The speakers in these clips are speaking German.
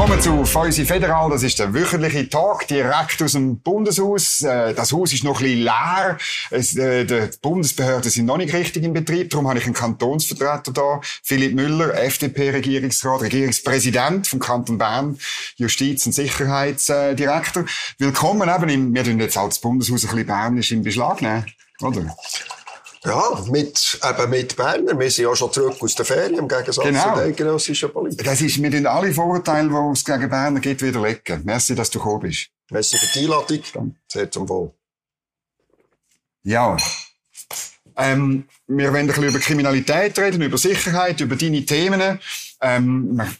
Willkommen zu Feusi Federal. Das ist der wöchentliche Tag direkt aus dem Bundeshaus. Äh, das Haus ist noch ein bisschen leer. Es, äh, die Bundesbehörden sind noch nicht richtig in Betrieb. Darum habe ich einen Kantonsvertreter da. Philipp Müller, FDP-Regierungsrat, Regierungspräsident vom Kanton Bern, Justiz- und Sicherheitsdirektor. Willkommen eben im, wir tun jetzt als Bundeshaus ein bisschen bernisch in Beschlag nehmen, oder? Ja, mit, eben mit Berner. Wir sind ja schon zurück aus der Ferien, im Gegensatz Genau. zu den eidgenössischen Politikern. Das ist, wir tun alle Vorurteile, die es gegen Berner gibt, widerlegen. Merci, dass du gekommen bist. Merci für die Einladung. Sehr zum Wohl. Ja. Ähm, wir wollen ein bisschen über Kriminalität reden, über Sicherheit, über deine Themen. Ähm, man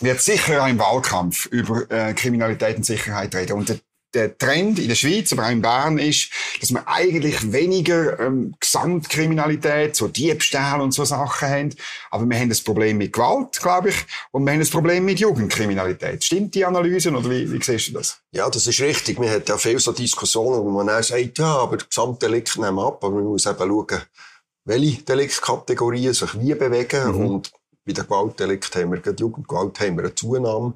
wird sicher auch im Wahlkampf über äh, Kriminalität und Sicherheit reden. Und der, der Trend in der Schweiz, aber auch in Bern ist, dass wir eigentlich weniger ähm, Gesamtkriminalität, so Diebstahl und so Sachen haben. Aber wir haben das Problem mit Gewalt, glaube ich, und wir haben das Problem mit Jugendkriminalität. Stimmt die Analyse oder wie, wie siehst du das? Ja, das ist richtig. Wir haben ja viele so Diskussionen, wo man dann sagt, ja, aber die Gesamtdelikte nehmen ab. Aber man muss eben schauen, welche Deliktkategorien sich wie bewegen. Mhm. Und bei den Gewaltdelikten haben wir, gerade Jugendgewalt haben wir eine Zunahme.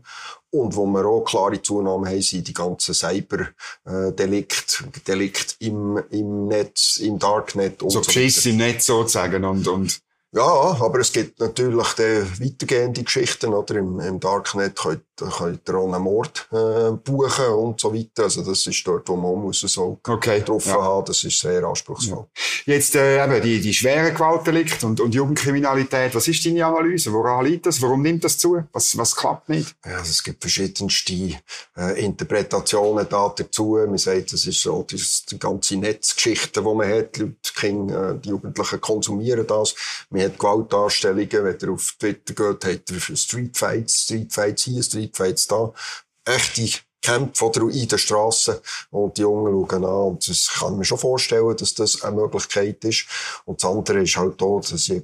Und wo wir auch klare Zunahme haben, sind die ganzen Cyber-Delikte, Delikte im, im Netz, im Darknet und So so Geschiss im Netz sozusagen und, und Ja, aber es gibt natürlich die weitergehende Geschichten, oder? Im, im Darknet könnt, könnt ihr auch einen Mord, äh, buchen und so weiter. Also das ist dort, wo man muss so okay. getroffen ja. haben. Das ist sehr anspruchsvoll. Jetzt äh, eben die, die schweren Gewaltdelikte und, und Jugendkriminalität. Was ist deine Analyse? Woran liegt das? Warum nimmt das zu? Was, was klappt nicht? Ja, also es gibt verschiedenste äh, Interpretationen da dazu. Man sagt, das ist so ist die ganze Netzgeschichte, die man hat. Die, Leute, die, Kinder, äh, die Jugendlichen konsumieren das. Man hat Gewaltdarstellungen. Wenn ihr auf Twitter geht, habt ihr Streetfights, Streetfights hier, Streetfights da. Echte Kämpfe oder in den Strassen. Und die Jungen schauen an. Und das kann ich mir schon vorstellen, dass das eine Möglichkeit ist. Und das andere ist halt auch, dass sie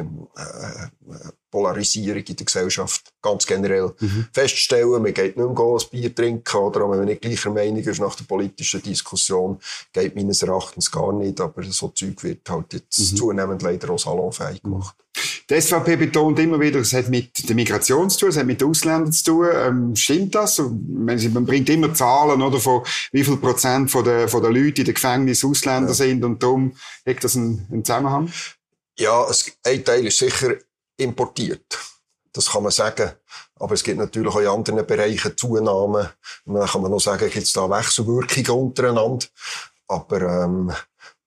eine äh, äh, Polarisierung in der Gesellschaft ganz generell feststellen. Man geht nicht mehr ein Bier trinken, oder auch wenn man nicht gleicher Meinung ist nach der politischen Diskussion, geht meines Erachtens gar nicht. Aber so Zeug wird halt jetzt zunehmend leider auch salonfähig gemacht. Die SVP betont immer wieder, es hat mit der Migration zu tun, es hat mit den Ausländern zu tun. Ähm, stimmt das? Man bringt immer Zahlen, oder, von wie viel Prozent von der, von der Leute in den Gefängnissen Ausländer sind und darum hat das einen, einen Zusammenhang? Ja, es, ein Teil ist sicher importiert. Das kann man sagen. Aber es gibt natürlich auch in anderen Bereichen Zunahmen. Dann kann man noch sagen, gibt es da Wechselwirkungen untereinander. Aber ähm,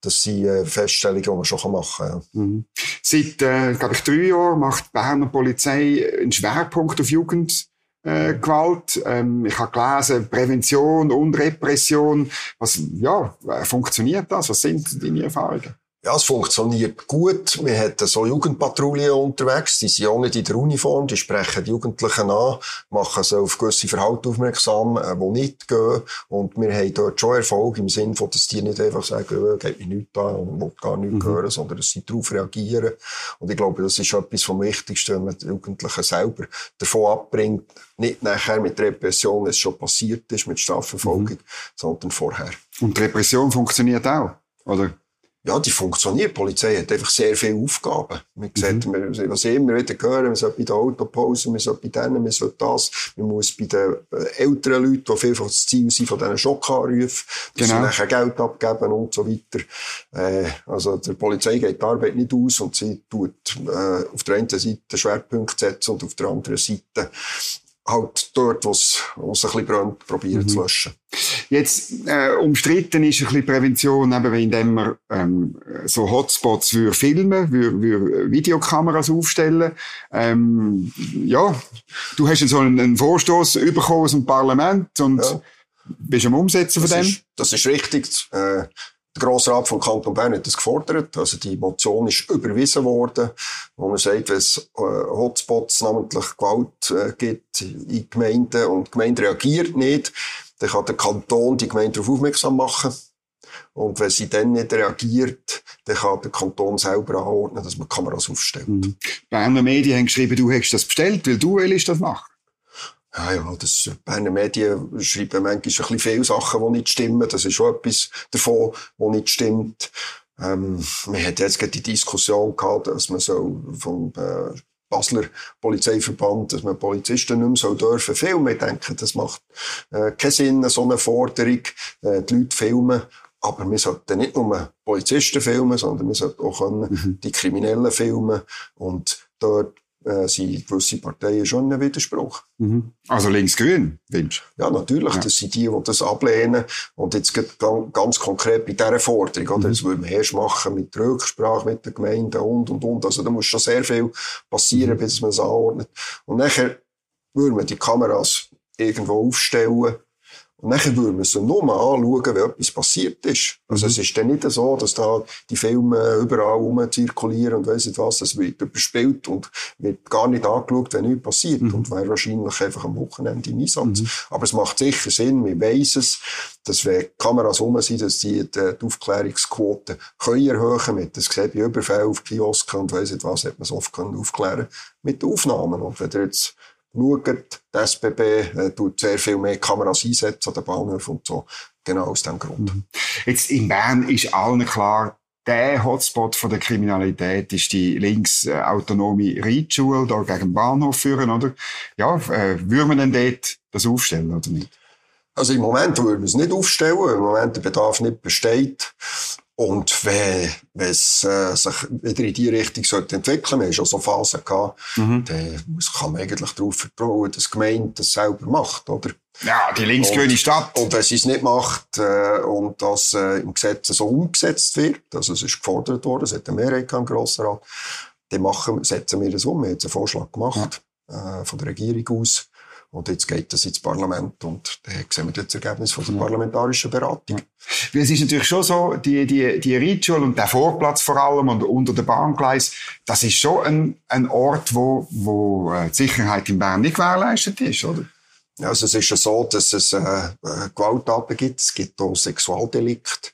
das sind äh, Feststellungen, die man schon machen kann. Mhm. Seit, äh, glaube ich, drei Jahren macht die Berner Polizei einen Schwerpunkt auf Jugendgewalt. Äh, Gewalt. ähm, ich habe gelesen, Prävention und Repression. Was, ja, äh, funktioniert das? Was sind deine Erfahrungen? Ja, es funktioniert gut. Wir hatten so Jugendpatrouillen unterwegs. Die sind auch nicht in der Uniform. Die sprechen die Jugendlichen an, machen sie auf gewisse Verhalten aufmerksam, äh, die nicht gehen. Und wir haben dort schon Erfolg im Sinne von, dass die nicht einfach sagen, äh, geht mir nichts an und will gar nichts hören, sondern dass sie darauf reagieren. Und ich glaube, das ist etwas vom Wichtigsten, wenn man die Jugendlichen selber davon abbringt, nicht nachher mit Repression, wenn es schon passiert ist, mit Strafverfolgung, sondern vorher. Und Repression funktioniert auch, oder? Ja, die funktioniert. Die Polizei hat einfach sehr viele Aufgaben. Man sieht, wir, was immer wieder hören, man soll bei der Autopause, man soll bei denen, man soll das, man muss bei den äh, älteren Leuten, die vielfach das Ziel sind von diesen Schockanrufen, dass Genau. sie nachher Geld abgeben und so weiter. Äh, also der Polizei geht die Arbeit nicht aus und sie tut äh, auf der einen Seite Schwerpunkte setzen und auf der anderen Seite halt dort, wo es ein bisschen brennt, probieren zu löschen. Jetzt äh, umstritten ist ein bisschen Prävention, eben indem man ähm, so Hotspots für filmen, für, für Videokameras aufstellen. Ähm, ja, du hast so einen, einen Vorstoß bekommen aus dem Parlament und Ja. bist am Umsetzen von dem. ist, das ist richtig. Äh, der Grossrat vom Kanton Bern hat das gefordert. Also die Motion ist überwiesen worden, wo man sagt, wenn es äh, Hotspots, namentlich Gewalt äh, gibt in Gemeinden und die Gemeinde reagiert nicht, dann kann der Kanton die Gemeinde darauf aufmerksam machen. Und wenn sie dann nicht reagiert, dann kann der Kanton selber anordnen, dass man Kameras aufstellt. Mhm. Berner Medien haben geschrieben, du hättest das bestellt, weil du willst das machen. Ja, ja, das, die Berner Medien schreiben manchmal ein bisschen viele Sachen, die nicht stimmen. Das ist schon etwas davon, was nicht stimmt. Ähm, wir hatten jetzt gerade die Diskussion gehabt, dass man so vom, äh, Basler Polizeiverband, dass man Polizisten nicht mehr so dürfen filmen. Ich denke, das macht äh, keinen Sinn, so eine Forderung, äh, die Leute filmen. Aber wir sollten nicht nur Polizisten filmen, sondern wir sollten auch können mhm. die Kriminellen filmen. Und dort äh, sind gewisse Parteien schon ein Widerspruch. Mhm. Also links-grün, Wünsch? Ja, natürlich. Ja. Das sind die, die das ablehnen. Und jetzt ganz konkret bei dieser Forderung, oder? Mhm. Das würden wir erst machen mit Rücksprache mit den Gemeinden und, und, und. Also da muss schon sehr viel passieren, mhm. bis man es anordnet. Und nachher würden wir die Kameras irgendwo aufstellen und nachher würden wir sie nur mal anschauen, wenn etwas passiert ist. Also mhm. es ist dann nicht so, dass da die Filme überall rumzirkulieren und weiss nicht was. Es wird überspielt und wird gar nicht angeschaut, wenn nichts passiert. Mhm. Und wäre wahrscheinlich einfach am Wochenende im Einsatz. Mhm. Aber es macht sicher Sinn, wir weiss es, dass wenn Kameras rum sind, dass die die, die Aufklärungsquote können erhöhen mit. Das sieht bei Überfällen auf Kiosken und weiss nicht was, hat man es oft können aufklären mit den Aufnahmen. Und wenn jetzt schaut, die SBB äh, tut sehr viel mehr Kameras einsetzen an den Bahnhöfen und so. Genau aus dem Grund. Mhm. Jetzt in Bern ist allen klar, der Hotspot von der Kriminalität ist die linksautonome Reitschule da gegen den Bahnhof führen, oder? Ja, äh, würde man denn dort das aufstellen, oder nicht? Also im Moment würden wir es nicht aufstellen, im Moment der Bedarf nicht besteht. Und wenn, wenn es äh, sich wieder in die Richtung sollte entwickeln, wir haben schon so Phasen gehabt, mhm. dann muss, kann man eigentlich darauf vertrauen, dass die Gemeinde das selber macht, oder? Ja, die linksgrüne Stadt. Und wenn sie es nicht macht äh, und das äh, im Gesetz so umgesetzt wird, also es ist gefordert worden, es hat eine Mehrheit im Grossen Rat, dann machen, setzen wir das um. Wir haben jetzt einen Vorschlag gemacht ja. äh, von der Regierung aus. Und jetzt geht das ins Parlament und dann sehen wir das Ergebnis von der parlamentarischen Beratung. Ja. Es ist natürlich schon so, die, die, die Reitschule und der Vorplatz vor allem und unter der Bahngleis, das ist schon ein, ein Ort, wo, wo äh, die Sicherheit in Bern nicht gewährleistet ist, oder? Ja, also es ist ja so, dass es äh, äh Gewalttaten gibt, es gibt auch Sexualdelikt.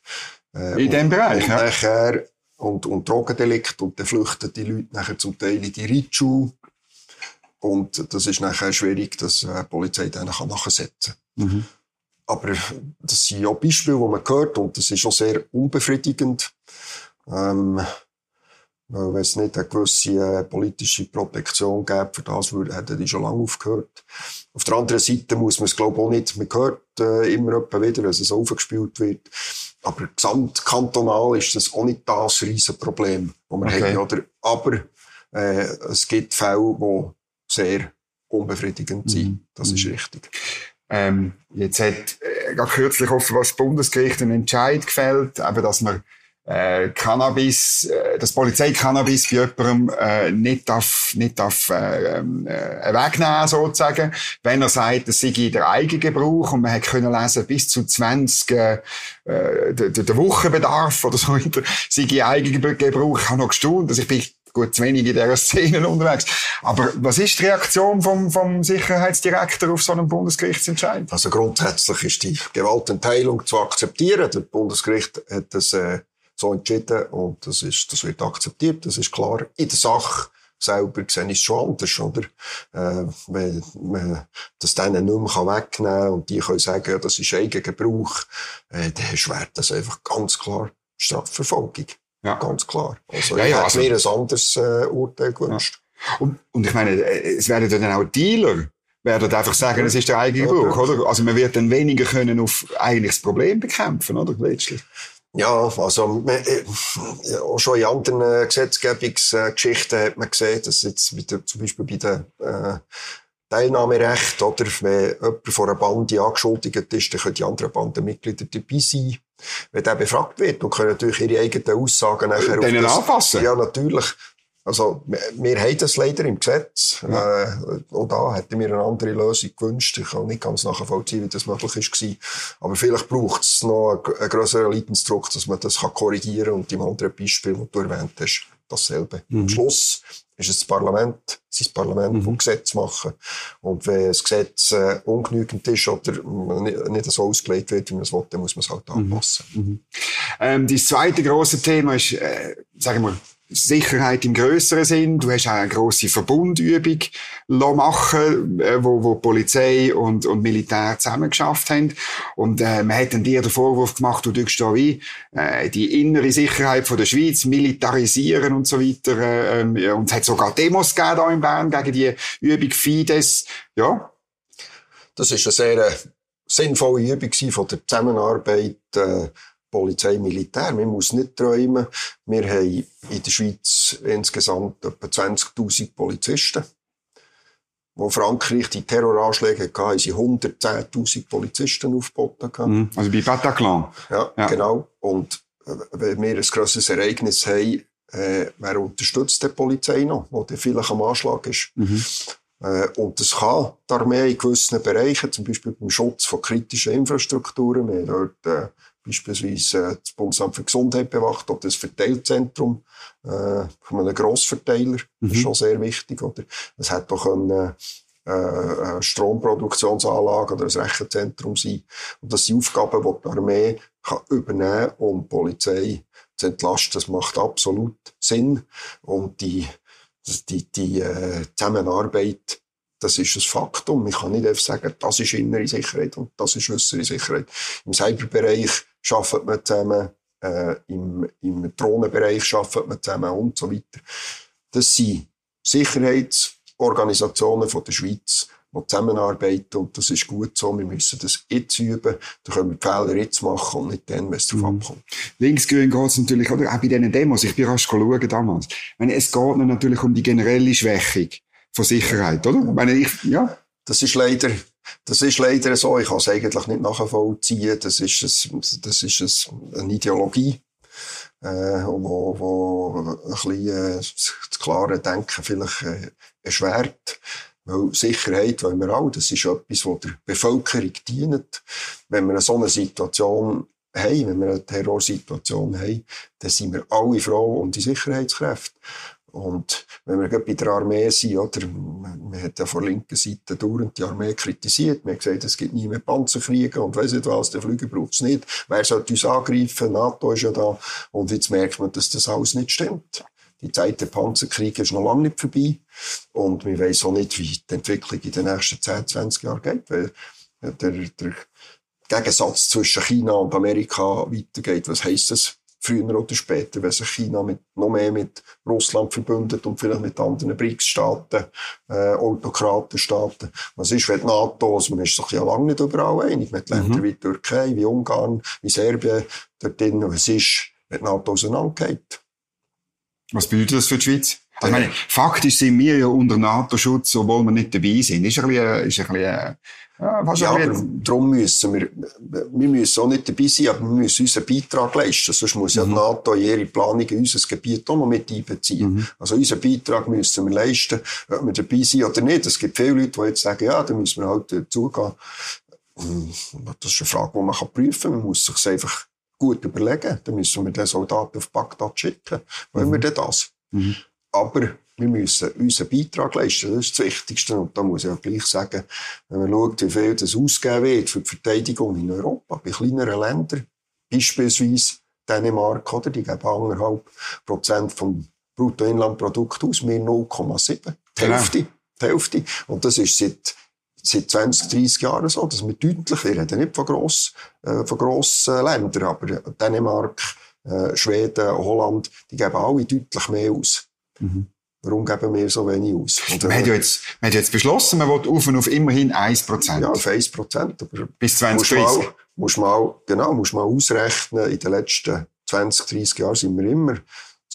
Äh, in dem Bereich, und ja. Nachher, und, und Drogendelikt und dann flüchten die Leute nachher zum Teil in die Reitschule und das ist nachher schwierig, dass äh, die Polizei dann nachsetzen kann. Mhm. Aber das sind ja Beispiele, die man hört, und das ist auch sehr unbefriedigend. Ähm, wenn es nicht eine gewisse äh, politische Protektion gäbe, für das würde, hätten die schon lange aufgehört. Auf der anderen Seite muss man es, glaube ich, auch nicht, man hört äh, immer wieder, wenn es aufgespielt wird. Aber gesamtkantonal ist das auch nicht das Riesenproblem, das wir okay. haben, oder? Aber äh, es gibt Fälle, wo sehr unbefriedigend sein. Mhm. Das ist mhm. richtig. Ähm, jetzt hat äh, kürzlich offenbar das Bundesgericht einen Entscheid gefällt, eben, dass man äh, Cannabis, äh, das Polizeicannabis bei jemandem äh, nicht darf, nicht darf äh, ähm, äh, wegnehmen sozusagen, wenn er sagt, es sei der Eigengebrauch und man hat können lesen bis zu 20 äh, der, der Wochenbedarf oder so sei Eigengebrauch. Ich habe noch gestaunt, dass ich bin gut zu wenig in dieser Szene unterwegs. Aber was ist die Reaktion vom, vom Sicherheitsdirektor auf so einen Bundesgerichtsentscheid? Also grundsätzlich ist die Gewaltenteilung zu akzeptieren. Das Bundesgericht hat das äh, so entschieden und das, ist, das wird akzeptiert, das ist klar. In der Sache selber sehe ich es schon anders, oder? Äh, wenn man das denen nicht mehr wegnehmen kann und die können sagen, ja, das ist Eigengebrauch, äh, dann schwert das einfach ganz klar Strafverfolgung. Ja. Ganz klar. Also, ja, ich ja, hätte also, mir ein anderes äh, Urteil gewünscht. Ja. Und, und ich meine, äh, es werden dann auch Dealer werden einfach sagen, es ist der eigene Gebrauch, oder? Also man wird dann weniger können auf eigentlich das Problem bekämpfen, oder? Letztlich. Ja, also äh, ja, schon in anderen äh, Gesetzgebungsgeschichten hat man gesehen, dass jetzt wieder, zum Beispiel bei den äh, Teilnahmerecht, oder wenn jemand von einer Bande angeschuldigt ist, dann können die anderen Bandenmitglieder dabei sein wenn der befragt wird und können natürlich ihre eigenen Aussagen nachher Denen das, anpassen. Ja, natürlich. Also, wir, wir haben das leider im Gesetz. Ja. Äh, auch da hätten wir eine andere Lösung gewünscht. Ich kann nicht ganz nachvollziehen, wie das möglich ist. Aber vielleicht braucht es noch einen, grösseren Leidensdruck, dass man das korrigieren kann. Und im anderen Beispiel, das du erwähnt hast, dasselbe. Mhm. Am Schluss ist es das Parlament, sein Parlament, mhm. das Gesetz machen. Und wenn das Gesetz äh, ungenügend ist oder nicht, nicht so ausgelegt wird, wie man es will, dann muss man es halt mhm. anpassen. Mhm. Ähm, das zweite große Thema ist, äh, sagen wir, Sicherheit im größeren Sinn. Du hast auch eine grosse Verbundübung machen, äh, wo, wo Polizei und, und Militär zusammen geschafft haben. Und äh, man hat dann dir den Vorwurf gemacht, du tust da wie äh, die innere Sicherheit von der Schweiz militarisieren und so weiter. Äh, äh, und es hat sogar Demos gegeben da in Bern gegen die Übung Fides. Ja. Das ist eine sehr sinnvolle Übung von der Zusammenarbeit äh, Polizei, Militär. Man muss nicht träumen. Wir haben in der Schweiz insgesamt etwa 20.000 Polizisten. Wo Frankreich die Terroranschläge hatte, haben sie 110.000 Polizisten aufgeboten. Mhm. Also bei Bataclan. Ja, ja, genau. Und äh, wenn wir ein grosses Ereignis haben, äh, wer unterstützt die Polizei noch, wo der vielleicht am Anschlag ist? Mhm. Äh, und das kann die Armee in gewissen Bereichen, zum Beispiel beim Schutz von kritischen Infrastrukturen. Wir haben dort äh, beispielsweise äh, das Bundesamt für Gesundheit bewacht oder das Verteilzentrum äh, von einem Grossverteiler. Mhm. Das ist schon sehr wichtig. Oder? Es hat doch eine, äh, eine Stromproduktionsanlage oder ein Rechenzentrum sein. Und das sind Aufgaben, die die Armee kann übernehmen kann, um die Polizei zu entlasten. Das macht absolut Sinn. Und die, die, die äh, Zusammenarbeit das ist ein Faktum. Ich kann nicht einfach sagen, das ist innere Sicherheit und das ist äußere Sicherheit. Im Cyberbereich arbeitet man zusammen, äh, im, im Drohnenbereich arbeitet man zusammen und so weiter. Das sind Sicherheitsorganisationen von der Schweiz, die zusammenarbeiten und das ist gut so. Wir müssen das jetzt üben. Da können wir die Fehler jetzt machen und nicht dann, wenn es darauf mhm. abkommt. Linksgrün geht es natürlich, oder? Auch bei diesen Demos. Ich bin rasch schauen damals. meine, es geht natürlich um die generelle Schwächung von Sicherheit, oder? Ich meine, ich, ja. Das ist leider das ist leider so. Ich kann es eigentlich nicht nachvollziehen. Das ist, ein, das ist ein, eine Ideologie, äh, wo, wo ein bisschen äh, das klare Denken vielleicht äh, erschwert. Weil Sicherheit wollen wir auch. Das ist etwas, was der Bevölkerung dient. Wenn wir so eine Situation haben, wenn wir eine Terrorsituation haben, dann sind wir alle froh um die Sicherheitskräfte. Und wenn wir bei der Armee sind, oder, man hat ja von linker Seite dauernd die Armee kritisiert. Man hat gesagt, es gibt nie mehr Panzerkriege und weiss nicht was, der Flüger braucht es nicht. Wer sollte uns angreifen? NATO ist ja da. Und jetzt merkt man, dass das alles nicht stimmt. Die Zeit der Panzerkriege ist noch lange nicht vorbei. Und wir wissen auch nicht, wie die Entwicklung in den nächsten 10, 20 Jahren geht, weil der, der Gegensatz zwischen China und Amerika weitergeht. Was heisst das? Früher oder später, wenn sich China mit, noch mehr mit Russland verbündet und vielleicht mit anderen BRICS-Staaten, äh, Autokratenstaaten. Was ist, wenn die NATO, also man ist sich ja lange nicht überall einig, mit Ländern mhm. wie Türkei, wie Ungarn, wie Serbien, dort drin, was ist, wenn die NATO auseinandergeht. Was bedeutet das für die Schweiz? Also, ich meine, faktisch sind wir ja unter NATO-Schutz, obwohl wir nicht dabei sind. Ist ein bisschen, ist ein bisschen ja, ja aber darum müssen wir, wir müssen auch nicht dabei sein, aber wir müssen unseren Beitrag leisten. Sonst muss ja die mhm. NATO ihre Planung in unser Gebiet auch noch mit einbeziehen. Mhm. Also unseren Beitrag müssen wir leisten, ob wir dabei sind oder nicht. Es gibt viele Leute, die jetzt sagen, ja, da müssen wir halt dazugehen. Hm, das ist eine Frage, die man prüfen kann. Man muss sich einfach gut überlegen. Dann müssen wir den Soldaten auf Bagdad schicken. Wollen mhm. wir denn das? Mhm. Aber wir müssen unseren Beitrag leisten. Das ist das Wichtigste. Und da muss ich auch gleich sagen, wenn man schaut, wie viel das ausgegeben wird für die Verteidigung in Europa, bei kleineren Ländern, beispielsweise Dänemark, oder, die geben anderthalb Prozent vom Bruttoinlandprodukt aus, wir 0,7. Die genau. Hälfte. Die Hälfte. Und das ist seit, seit 20, 30 Jahren so, dass wir deutlich, wir reden nicht von gross, äh, von grossen Ländern, aber Dänemark, äh, Schweden, Holland, die geben alle deutlich mehr aus. Mhm. Warum geben wir so wenig aus? Äh, wir, haben ja jetzt, wir haben jetzt beschlossen, man will auf und auf immerhin 1%. Ja, auf 1%. Aber Bis 2030. Musst mal, genau, musst mal ausrechnen, in den letzten 20, 30 Jahren sind wir immer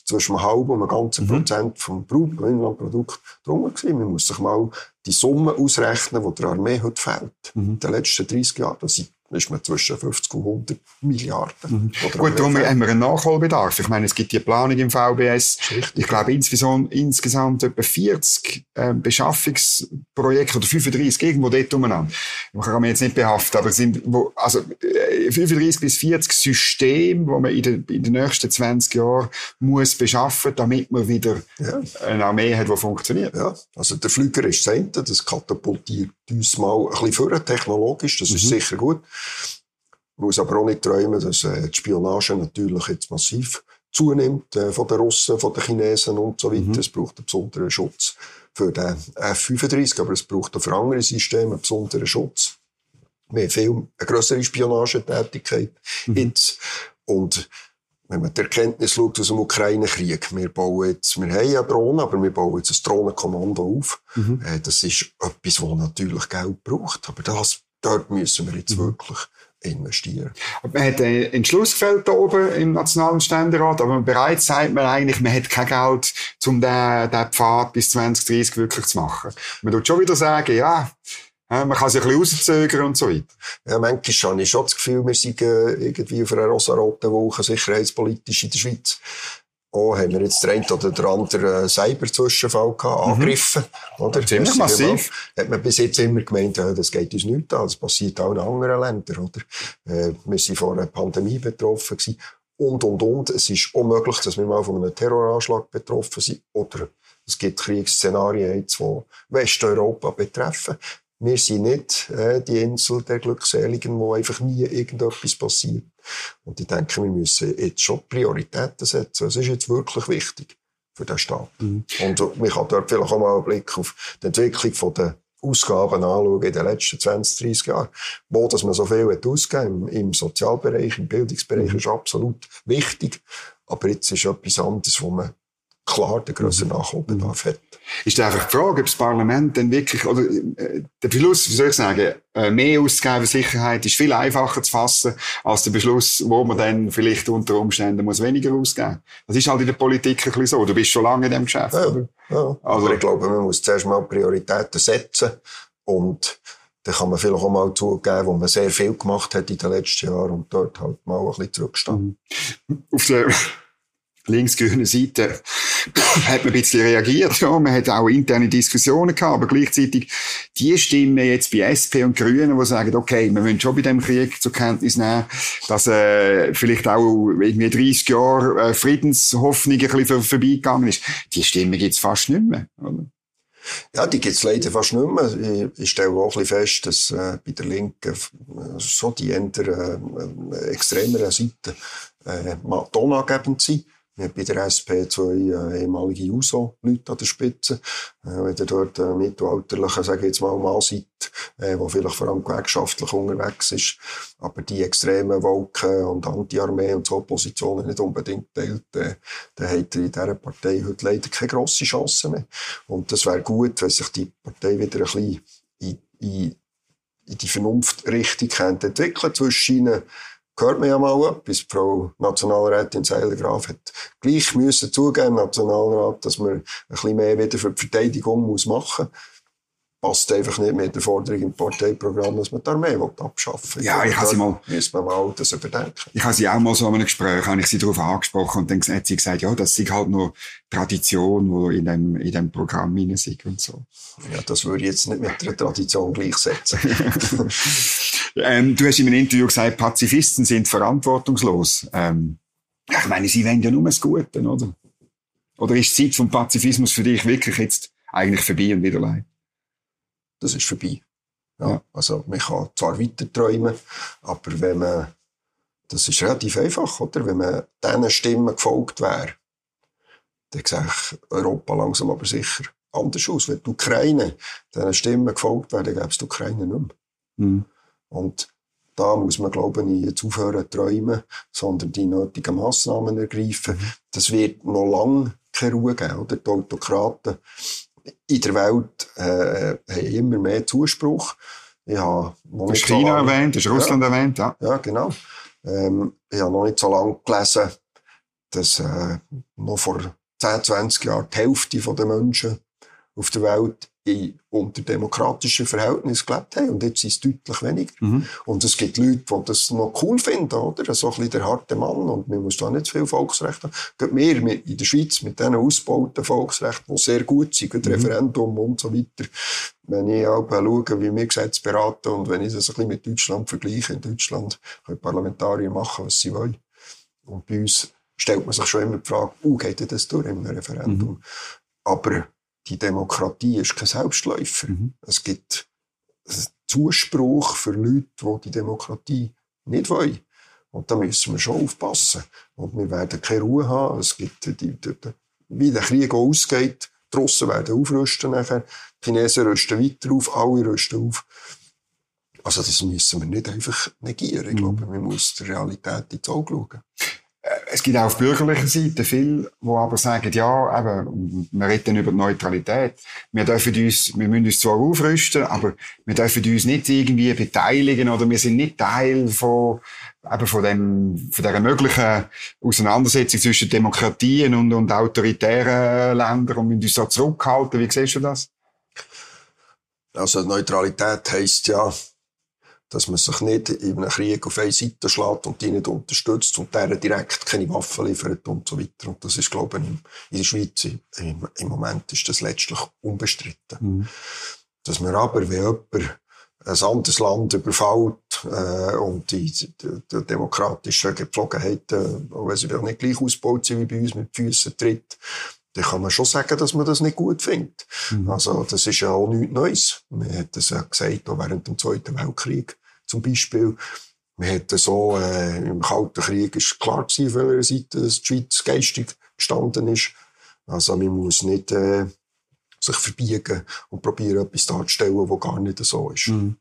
zwischen einem halben und einem ganzen mhm. Prozent vom Inlandprodukt drunter gewesen. Man muss sich mal die Summe ausrechnen, die der Armee heute fehlt. Mhm. In den letzten 30 Jahren. Das sind ist man zwischen 50 und 100 Milliarden. Mhm. Gut, darum haben wir einen Nachholbedarf. Ich meine, es gibt die Planung im VBS. Ich glaube, insgesamt, insgesamt etwa 40 äh, Beschaffungsprojekte oder 35 irgendwo dort umeinander. Ich kann mich jetzt nicht behaften, aber es sind wo, also, äh, 35 bis 40 Systeme, die man in, den, in den nächsten 20 Jahren muss beschaffen, damit man wieder ja. eine Armee hat, die funktioniert. Ja, also der Flüger ist das eine, das katapultiert uns mal ein bisschen vor, technologisch, das ist mhm. sicher gut. Ich muss aber auch nicht träumen, dass äh, die Spionage natürlich jetzt massiv zunimmt, äh, von den Russen, von den Chinesen und so weiter. Mhm. Es braucht einen besonderen Schutz für den F-35, aber es braucht auch für andere Systeme einen besonderen Schutz. Wir haben viel, eine grössere Spionagetätigkeit mhm. jetzt. Und wenn man die Erkenntnis schaut aus dem Ukraine-Krieg, wir bauen jetzt, wir haben ja Drohnen, aber wir bauen jetzt ein Drohnenkommando auf. Mhm. Äh, das ist etwas, das natürlich Geld braucht. Aber das, dort müssen wir jetzt wirklich investieren. Man hat einen Entschluss gefällt da oben im Nationalen Ständerat, aber bereits sagt man eigentlich, man hat kein Geld, um den, den Pfad bis 2030 wirklich zu machen. Man tut schon wieder sagen, ja, man kann sich ein bisschen rauszögern und so weiter. Ja, manchmal habe ich schon das Gefühl, wir sind irgendwie auf einer rosa-roten Woche sicherheitspolitisch in der Schweiz. Oh, haben wir jetzt den einen oder den anderen Cyber-Zwischenfall gehabt, mhm. angegriffen, oder? Ziemlich massiv. Hat man bis jetzt immer gemeint, ja, das geht uns nicht an, das passiert auch in anderen Ländern, oder? Äh, wir sind von einer Pandemie betroffen gewesen. Und, und, und. Es ist unmöglich, dass wir mal von einem Terroranschlag betroffen sind, oder es gibt Kriegsszenarien, die Westeuropa betreffen. Wir sind nicht äh, die Insel der Glückseligen, wo einfach nie irgendetwas passiert. Und ich denke, wir müssen jetzt schon Prioritäten setzen. Es ist jetzt wirklich wichtig für den Staat. Mhm. Und man kann dort vielleicht auch mal einen Blick auf die Entwicklung der Ausgaben anschauen in den letzten 20, 30 Jahren. Wo, dass man so viel hat ausgegeben im, im Sozialbereich, im Bildungsbereich, mhm. ist absolut wichtig. Aber jetzt ist etwas anderes, wo man klar den grösseren mhm. Nachholbedarf hat. Ist einfach die Frage, ob das Parlament dann wirklich, oder äh, der Beschluss, wie soll ich sagen, äh, mehr auszugeben für Sicherheit ist viel einfacher zu fassen, als der Beschluss, wo man dann vielleicht unter Umständen muss weniger ausgeben. Das ist halt in der Politik ein bisschen so. Du bist schon lange in dem Geschäft. Ja, oder? ja. Also, Aber ich glaube, man muss zuerst mal Prioritäten setzen und dann kann man vielleicht auch mal zugeben, wo man sehr viel gemacht hat in den letzten Jahren und dort halt mal ein bisschen zurückstehen. Mhm. Auf der linksgrünen Seite hat man ein bisschen reagiert. Ja, man hat auch interne Diskussionen gehabt, aber gleichzeitig die Stimmen jetzt bei SP und Grünen, die sagen, okay, wir wollen schon bei dem Krieg zur Kenntnis nehmen, dass äh, vielleicht auch irgendwie 30 Jahre äh, Friedenshoffnung ein bisschen vorbeigegangen ist. Die Stimmen gibt's fast nicht mehr. Oder? Ja, die gibt's leider fast nicht mehr. Ich, stelle auch ein bisschen fest, dass äh, bei der Linken äh, so die eher äh, extremeren Seiten äh, tonangebend sind. Haben bei der SP zwei äh, ehemalige JUSO-Leute an der Spitze. Äh, wenn ihr dort äh, mittelalterliche, sage ich jetzt mal, Mann seid, äh, wo vielleicht vor allem gewerkschaftlich unterwegs ist, aber die extremen Wolken und Anti-Armee und so Positionen nicht unbedingt teilt, äh, dann hat in dieser Partei heute leider keine grosse Chance mehr. Und das wäre gut, wenn sich die Partei wieder ein bisschen in, in, in die Vernunftrichtung entwickeln zwischen ihnen hört man ja mal etwas. Frau Nationalrätin Seiler-Graf hat gleich müssen zugeben Nationalrat, dass man ein bisschen mehr wieder für die Verteidigung muss machen muss passt einfach nicht mit der Forderung im Parteiprogramm, dass man die Armee abschaffen will. Ja, ich habe sie mal... Müssen wir mal das überdenken. Ich habe sie auch mal so in einem Gespräch, habe ich sie darauf angesprochen und dann hat sie gesagt, ja, das ist halt nur Tradition, die in dem, in dem Programm rein ist und so. Ja, das würde ich jetzt nicht mit der Tradition gleichsetzen. ähm, du hast in einem Interview gesagt, Pazifisten sind verantwortungslos. Ähm, ich meine, sie wollen ja nur das Gute, oder? Oder ist die Zeit vom Pazifismus für dich wirklich jetzt eigentlich vorbei und wieder leid? Das ist vorbei. Ja, also man kann zwar weiter träumen, aber wenn man, das ist relativ einfach, oder? Wenn man diesen Stimmen gefolgt wäre, dann sähe Europa langsam aber sicher anders aus. Wenn die Ukraine diesen Stimmen gefolgt wäre, dann gäbe es die Ukraine nicht mehr. Mhm. Und da muss man, glaube ich, jetzt aufhören zu träumen, sondern die nötigen Massnahmen ergreifen. Mhm. Das wird noch lange keine Ruhe geben, oder? Die Autokraten in der Welt äh, haben immer mehr Zuspruch. Ich habe noch nicht China so lange, erwähnt, ist Russland ja, erwähnt, ja. Ja, genau. Ähm, ich habe noch nicht so lange gelesen, dass äh, noch vor 10, 20 Jahren die Hälfte der Menschen auf der Welt in, unter demokratischen Verhältnissen gelebt haben. Und jetzt sind es deutlich weniger. Mhm. Und es gibt Leute, die das noch cool finden, oder? So ein bisschen der harte Mann. Und man muss da nicht zu viel Volksrecht haben. Gerade wir in der Schweiz mit diesen ausgebauten Volksrechten, die sehr gut sind, mhm. Referendum und so weiter. Wenn ich auch schaue, wie wir Gesetze beraten und wenn ich das ein bisschen mit Deutschland vergleiche, in Deutschland können Parlamentarier machen, was sie wollen. Und bei uns stellt man sich schon immer die Frage, uh, geht das durch im Referendum? Mhm. Aber die Demokratie ist kein Selbstläufer. Mhm. Es gibt Zuspruch für Leute, die die Demokratie nicht wollen. Und da müssen wir schon aufpassen. Und wir werden keine Ruhe haben. Es gibt, die, die, die, wie der Krieg ausgeht, die Russen werden aufrüsten nachher, die Chinesen rüsten weiter auf, alle rüsten auf. Also das müssen wir nicht einfach negieren. Ich glaube, man muss der Realität ins Auge schauen. Es gibt auch auf bürgerlicher Seite viele, die aber sagen, ja, eben, wir reden über die Neutralität. Wir dürfen uns, wir müssen uns zwar aufrüsten, aber wir dürfen uns nicht irgendwie beteiligen oder wir sind nicht Teil von, eben von dem, von dieser möglichen Auseinandersetzung zwischen Demokratien und, und autoritären Ländern und müssen uns da zurückhalten. Wie siehst du das? Also Neutralität heisst ja, dass man sich nicht in einem Krieg auf eine Seite schlägt und die nicht unterstützt und deren direkt keine Waffen liefert und so weiter. Und das ist, glaube ich, in der Schweiz im, im Moment ist das letztlich unbestritten. Mhm. Dass man aber, wenn jemand ein anderes Land überfällt äh, und die, die, die demokratischen Gepflogenheiten, auch wenn sie nicht gleich ausgebaut sind wie bei uns, mit Füßen tritt, dann kann man schon sagen, dass man das nicht gut findet. Mhm. Also, das ist ja auch nichts Neues. Man hat das ja gesagt, auch während dem Zweiten Weltkrieg zum Beispiel. Man hätte so, äh, im Kalten Krieg ist klar gewesen, auf welcher Seite die Schweiz geistig gestanden ist. Also man muss nicht äh, sich verbiegen und probieren, etwas darzustellen, was gar nicht so ist. Mhm.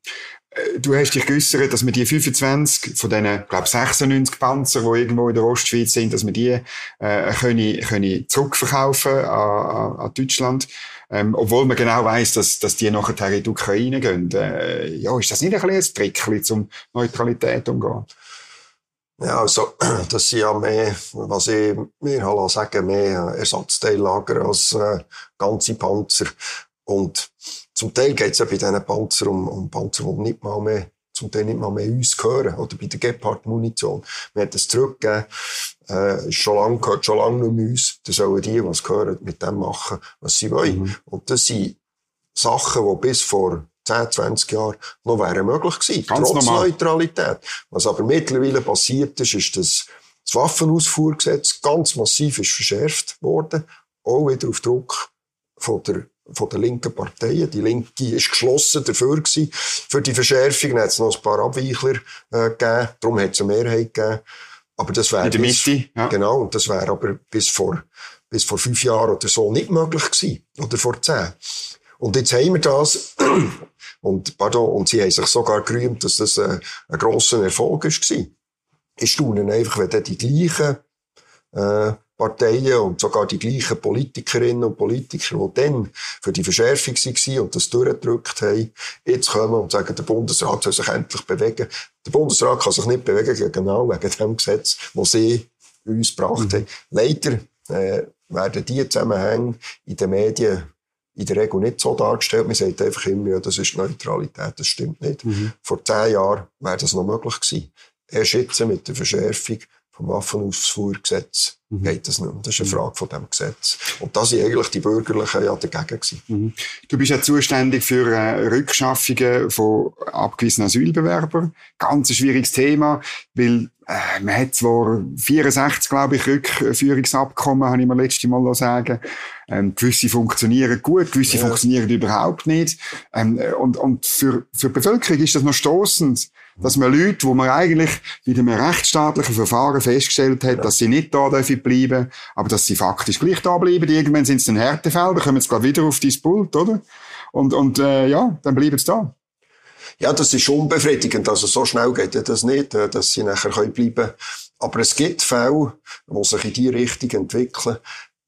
Äh, du hast dich geäussert, dass wir die 25 von diesen, glaube 96 Panzer, die irgendwo in der Ostschweiz sind, dass wir die äh, können, können zurückverkaufen an, an Deutschland. Ähm, obwohl man genau weiß, dass, dass die nachher in die Ukraine gehen. Äh, ja, ist das nicht ein ein Trick, um Neutralität umzugehen? Ja, also, das sind ja mehr, was ich mir halt sagen, mehr Ersatzteillager als äh, ganze Panzer. Und zum Teil geht es ja bei diesen Panzern um, um Panzer, die nicht mal mehr, zum Teil nicht mal mehr uns gehören. Oder bei der Gepard-Munition. Wir haben das zurückgegeben äh, schon lange, gehört schon lange nicht mehr uns. Da sollen die, was gehören, mit dem machen, was sie wollen. Mhm. Und das sind Sachen, die bis vor 10, 20 Jahren noch wären möglich gewesen. Ganz trotz normal. Neutralität. Was aber mittlerweile passiert ist, ist, dass das Waffenausfuhrgesetz ganz massiv ist verschärft worden. Auch wieder auf Druck von der von der linken Parteien. Die Linke ist geschlossen dafür gewesen, für die Verschärfung. Dann hat es noch ein paar Abweichler äh, gegeben. Darum hat es eine Mehrheit gegeben. Aber das wäre. In der Mitte, ja. Genau. Und das wäre aber bis vor, bis vor fünf Jahren oder so nicht möglich gewesen. Oder vor zehn. Und jetzt haben wir das. Und, pardon, und sie haben sich sogar gerühmt, dass das ein, ein grosser Erfolg war. Ich staune einfach, wenn dann die gleichen, äh, Parteien und sogar die gleichen Politikerinnen und Politiker, die dann für die Verschärfung waren und das durchgedrückt haben, jetzt kommen und sagen, der Bundesrat soll sich endlich bewegen. Der Bundesrat kann sich nicht bewegen, genau wegen dem Gesetz, das sie uns gebracht mhm. haben. Leider äh, werden diese Zusammenhänge in den Medien in der Regel nicht so dargestellt. Man sagt einfach immer, ja, das ist Neutralität, das stimmt nicht. Mhm. Vor zehn Jahren wäre das noch möglich gewesen. Erst jetzt mit der Verschärfung vom Waffenausfuhrgesetz mhm. geht das nicht mehr. Das ist eine mhm. Frage von dem Gesetz. Und da sind eigentlich die Bürgerlichen ja dagegen gewesen. Mhm. Du bist ja zuständig für äh, Rückschaffungen von abgewiesenen Asylbewerbern. Ganz ein schwieriges Thema, weil äh, man hat zwar 64, glaube ich, Rückführungsabkommen, habe ich mir letztes Mal sagen. Ähm, gewisse funktionieren gut, gewisse ja. funktionieren überhaupt nicht. Ähm, und und für, für die Bevölkerung ist das noch stoßend, dass man Leute, wo man eigentlich mit einem rechtsstaatlichen Verfahren festgestellt hat, ja. dass sie nicht da dürfen bleiben, aber dass sie faktisch gleich da bleiben. Irgendwann sind es dann Härtefälle, dann kommen sie gerade wieder auf dein Pult, oder? Und, und äh, ja, dann bleiben sie da. Ja, das ist unbefriedigend. Also so schnell geht das nicht, äh, dass sie nachher bleiben können. Aber es gibt Fälle, die sich in diese Richtung entwickeln.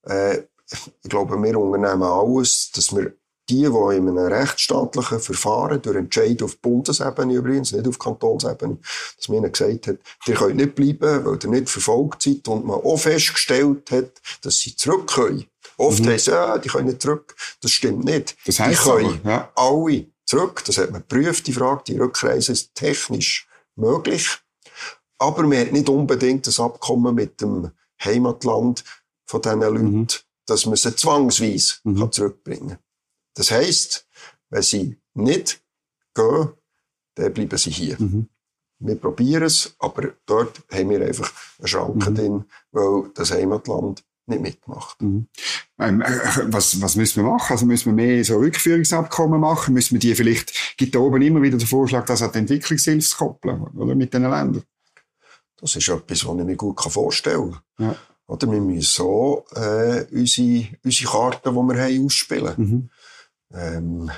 Äh, ich glaube, wir unternehmen alles, dass wir die, die in einem rechtsstaatlichen Verfahren durch Entscheid auf Bundesebene übrigens, nicht auf Kantonsebene, dass man ihnen gesagt hat, ihr könnt nicht bleiben, weil ihr nicht verfolgt seid und man auch festgestellt hat, dass sie zurück können. Oft mhm. heißt ja, die können nicht zurück. Das stimmt nicht. Das heißt die können aber, ja. alle zurück. Das hat man geprüft, die Frage. Die Rückreise ist technisch möglich. Aber man hat nicht unbedingt das Abkommen mit dem Heimatland von diesen Leuten, mhm. Dass man sie zwangsweise mhm. zurückbringen kann. Das heisst, wenn sie nicht gehen, dann bleiben sie hier. Mhm. Wir probieren es, aber dort haben wir einfach eine Schranke mhm. drin, weil das Heimatland nicht mitmacht. Mhm. Ähm, äh, was, was müssen wir machen? Also müssen wir mehr so Rückführungsabkommen machen? Müssen wir die vielleicht, gibt da oben immer wieder den Vorschlag, das an die Entwicklungshilfe zu koppeln, oder? Mit den Ländern? Das ist etwas, was ich mir gut vorstellen kann. Ja. Oder wir müssen so äh, unsere, unsere Karten, die wir haben, ausspielen. Mhm. Ähm,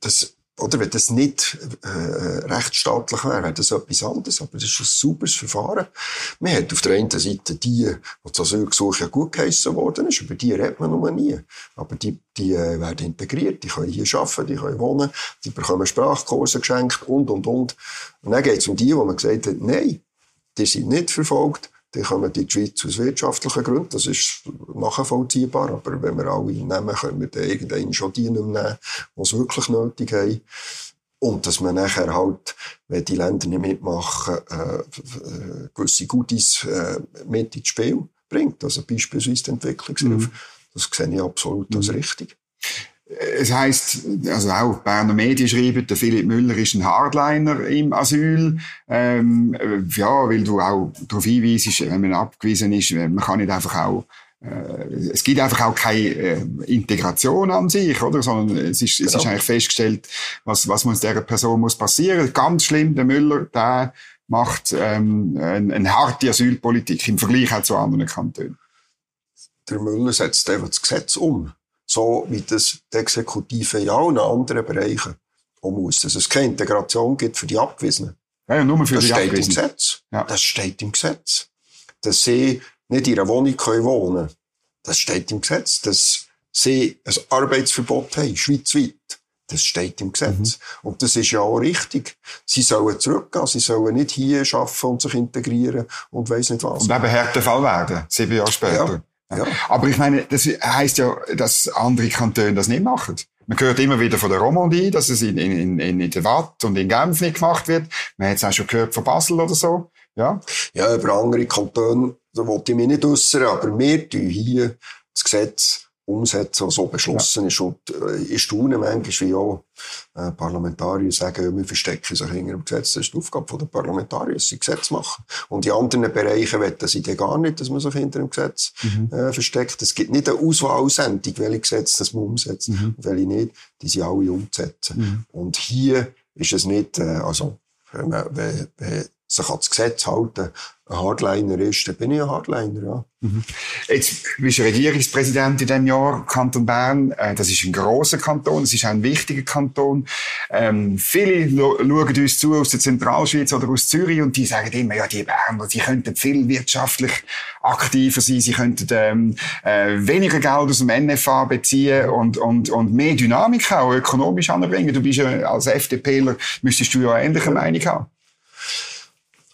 das, oder wenn das nicht äh, rechtsstaatlich wäre, wäre das etwas anderes. Aber das ist ein sauberes Verfahren. Man hat auf der einen Seite die, die das Asylgesuch ja gut geheissen worden ist, über die redet man noch nie. Aber die, die äh, werden integriert, die können hier arbeiten, die können wohnen, die bekommen Sprachkurse geschenkt und, und, und. Und dann geht es um die, wo man gesagt hat, nein, die sind nicht verfolgt, die kommen in die Schweiz aus wirtschaftlichen Gründen. Das ist nachvollziehbar. Aber wenn wir alle nehmen, können wir dann irgendwann schon die nicht mehr nehmen, die es wirklich nötig haben. Und dass man nachher halt, wenn die Länder nicht mitmachen, äh, äh gewisse Goodies äh, mit ins Spiel bringt. Also beispielsweise die Entwicklungshilfe. Mhm. Das sehe ich absolut als mhm. richtig. Es heißt, also auch Berner Medien schreiben, der Philipp Müller ist ein Hardliner im Asyl. Ähm, ja, weil du auch darauf hinweisst, wenn man abgewiesen ist, man kann nicht einfach auch äh, es gibt einfach auch keine äh, Integration an sich, oder? Sondern es ist, genau. es ist eigentlich festgestellt, was, was muss dieser Person muss passieren. Ganz schlimm, der Müller, der macht ähm, eine, eine harte Asylpolitik im Vergleich auch zu anderen Kantonen. Der Müller setzt einfach das Gesetz um so wie das die Exekutive in allen anderen Bereichen auch muss. Dass es keine Integration gibt für die Abgewiesenen. Ja, ja nur für das die steht im Gesetz. Ja. Das steht im Gesetz. Dass sie nicht in einer Wohnung können wohnen Das steht im Gesetz. Dass sie ein Arbeitsverbot haben, schweizweit. Das steht im Gesetz. Mhm. Und das ist ja auch richtig. Sie sollen zurückgehen, sie sollen nicht hier arbeiten und sich integrieren und weiss nicht was. Und eben Härtefall werden, sieben Jahre später. Ja. Ja. Aber ich meine, das heißt ja, dass andere Kantone das nicht machen. Man hört immer wieder von der Romandie, dass es in, in, in, in der Watt und in Genf nicht gemacht wird. Man hat es auch schon gehört von Basel oder so. Ja, ja über andere Kantone, da wollte ich mich nicht äußern, aber wir tun hier das Gesetz umsetzen, was so beschlossen ja. ist. Und äh, ich staune manchmal, wie auch äh, Parlamentarier sagen, wir verstecken sich hinter dem Gesetz. Das ist die Aufgabe der Parlamentarier, dass sie Gesetz machen. Und in anderen Bereichen wollen sie gar nicht, dass man sich hinter dem Gesetz mhm. äh, versteckt. Es gibt nicht eine Auswahlsendung, welche Gesetze das man umsetzt mhm. und welche nicht. Die sind alle umzusetzen. Mhm. Und hier ist es nicht, äh, also, wenn, man, wenn, wenn sich an das Gesetz halten, ein Hardliner ist, dann bin ich ein Hardliner, ja. Mhm. Jetzt bist du Regierungspräsident in diesem Jahr, Kanton Bern. Äh, das ist ein grosser Kanton, das ist ein wichtiger Kanton. Ähm, viele schauen uns zu aus der Zentralschweiz oder aus Zürich und die sagen immer, ja, die Berner, die könnten viel wirtschaftlich aktiver sein, sie könnten ähm, äh, weniger Geld aus dem NFA beziehen und, und, und mehr Dynamik auch ökonomisch anbringen. Du bist ja als FDPler, müsstest du ja ähnliche Meinung haben.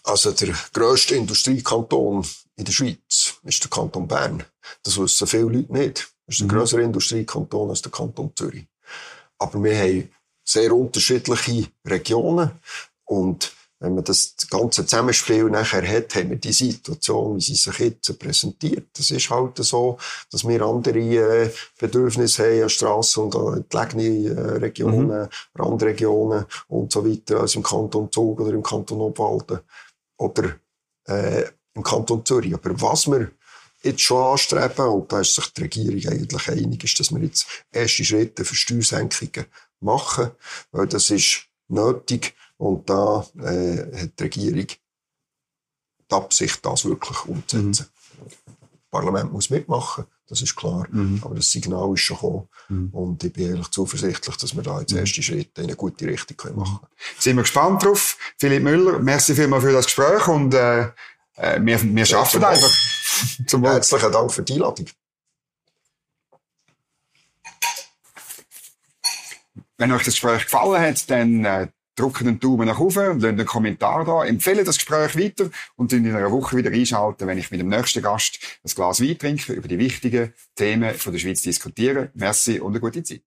Also der grösste Industriekanton in der Schweiz ist der Kanton Bern. Das wissen viele Leute nicht. Das ist ein mhm. grösserer Industriekanton als der Kanton Zürich. Aber wir haben sehr unterschiedliche Regionen und wenn man das ganze Zusammenspiel nachher hat, haben wir die Situation, wie sie sich jetzt präsentiert. Das ist halt so, dass wir andere äh, Bedürfnisse haben an Strassen und an entlegene äh, Regionen, mhm. Randregionen und so weiter, als im Kanton Zug oder im Kanton Obwalden oder äh, im Kanton Zürich. Aber was wir jetzt schon anstreben, und da ist sich die Regierung eigentlich einig, ist, dass wir jetzt erste Schritte für Steuersenkungen machen, weil das ist nötig und da äh, hat die Regierung die Absicht, das wirklich umzusetzen. Mhm. Das Parlament muss mitmachen. Das ist klar. Mhm. Aber das Signal ist schon gekommen. Mhm. Und ich bin ehrlich zuversichtlich, dass wir da jetzt mhm. erste Schritte in eine gute Richtung können machen können. Sind wir gespannt drauf. Philipp Müller, merci vielmals für das Gespräch und äh, äh wir, wir schaffen ja, einfach. Zum Herzlichen Dank für die Einladung. Wenn euch das Gespräch gefallen hat, dann äh, drücken einen Daumen nach oben, lassen einen Kommentar da, empfehlen das Gespräch weiter und in einer Woche wieder einschalten, wenn ich mit dem nächsten Gast ein Glas Wein trinke, über die wichtigen Themen von der Schweiz diskutiere. Merci und eine gute Zeit.